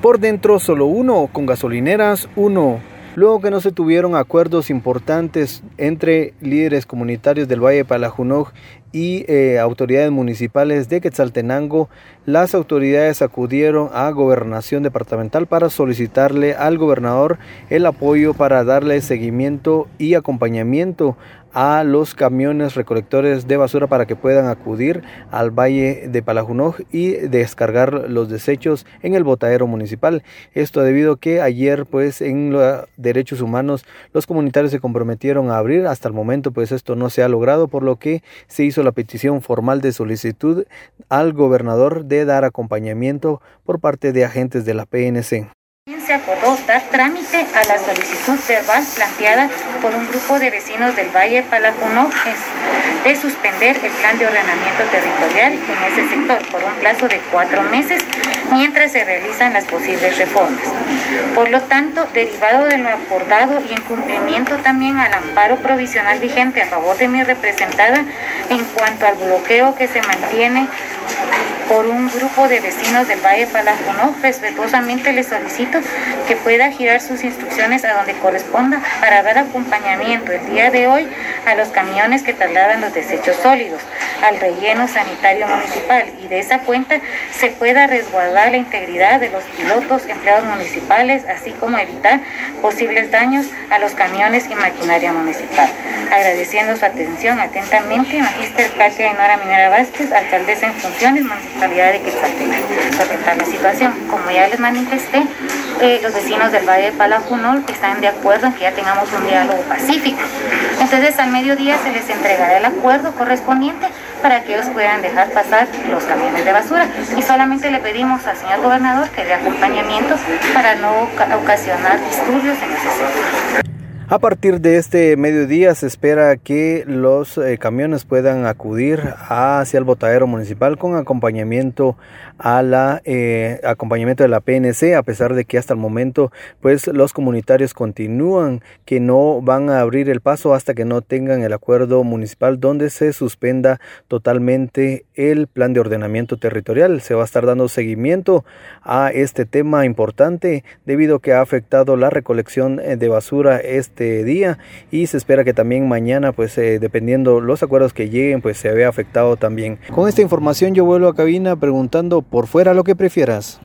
Por dentro solo uno, con gasolineras uno. Luego que no se tuvieron acuerdos importantes entre líderes comunitarios del Valle de Palajunoj y eh, autoridades municipales de Quetzaltenango, las autoridades acudieron a gobernación departamental para solicitarle al gobernador el apoyo para darle seguimiento y acompañamiento a los camiones recolectores de basura para que puedan acudir al valle de Palajunoj y descargar los desechos en el botadero municipal. Esto debido a que ayer pues en los derechos humanos los comunitarios se comprometieron a abrir. Hasta el momento pues esto no se ha logrado por lo que se hizo la petición formal de solicitud al gobernador de dar acompañamiento por parte de agentes de la PNC se acordó dar trámite a la solicitud verbal planteada por un grupo de vecinos del Valle Palacuno de suspender el plan de ordenamiento territorial en ese sector por un plazo de cuatro meses mientras se realizan las posibles reformas. Por lo tanto, derivado de lo acordado y en cumplimiento también al amparo provisional vigente a favor de mi representada en cuanto al bloqueo que se mantiene por un grupo de vecinos del Valle Palajuno, respetuosamente le solicito que pueda girar sus instrucciones a donde corresponda para dar acompañamiento el día de hoy a los camiones que trasladan los desechos sólidos al relleno sanitario municipal y de esa cuenta se pueda resguardar la integridad de los pilotos, empleados municipales, así como evitar posibles daños a los camiones y maquinaria municipal. Agradeciendo su atención atentamente, Magister Katia Ainora Minera Vázquez, alcaldesa en funciones, Municipalidad de Quetzaltenango. Sobre la situación, como ya les manifesté, eh, los vecinos del Valle de Palajunol están de acuerdo en que ya tengamos un diálogo pacífico. Entonces al mediodía se les entregará el acuerdo correspondiente para que ellos puedan dejar pasar los camiones de basura. Y solamente le pedimos al señor gobernador que dé acompañamiento para no ocasionar disturbios en. A partir de este mediodía se espera que los eh, camiones puedan acudir hacia el botadero municipal con acompañamiento a la eh, acompañamiento de la PNC a pesar de que hasta el momento pues los comunitarios continúan que no van a abrir el paso hasta que no tengan el acuerdo municipal donde se suspenda totalmente el plan de ordenamiento territorial. Se va a estar dando seguimiento a este tema importante debido a que ha afectado la recolección eh, de basura este este día y se espera que también mañana pues eh, dependiendo los acuerdos que lleguen pues se vea afectado también. Con esta información yo vuelvo a cabina preguntando por fuera lo que prefieras.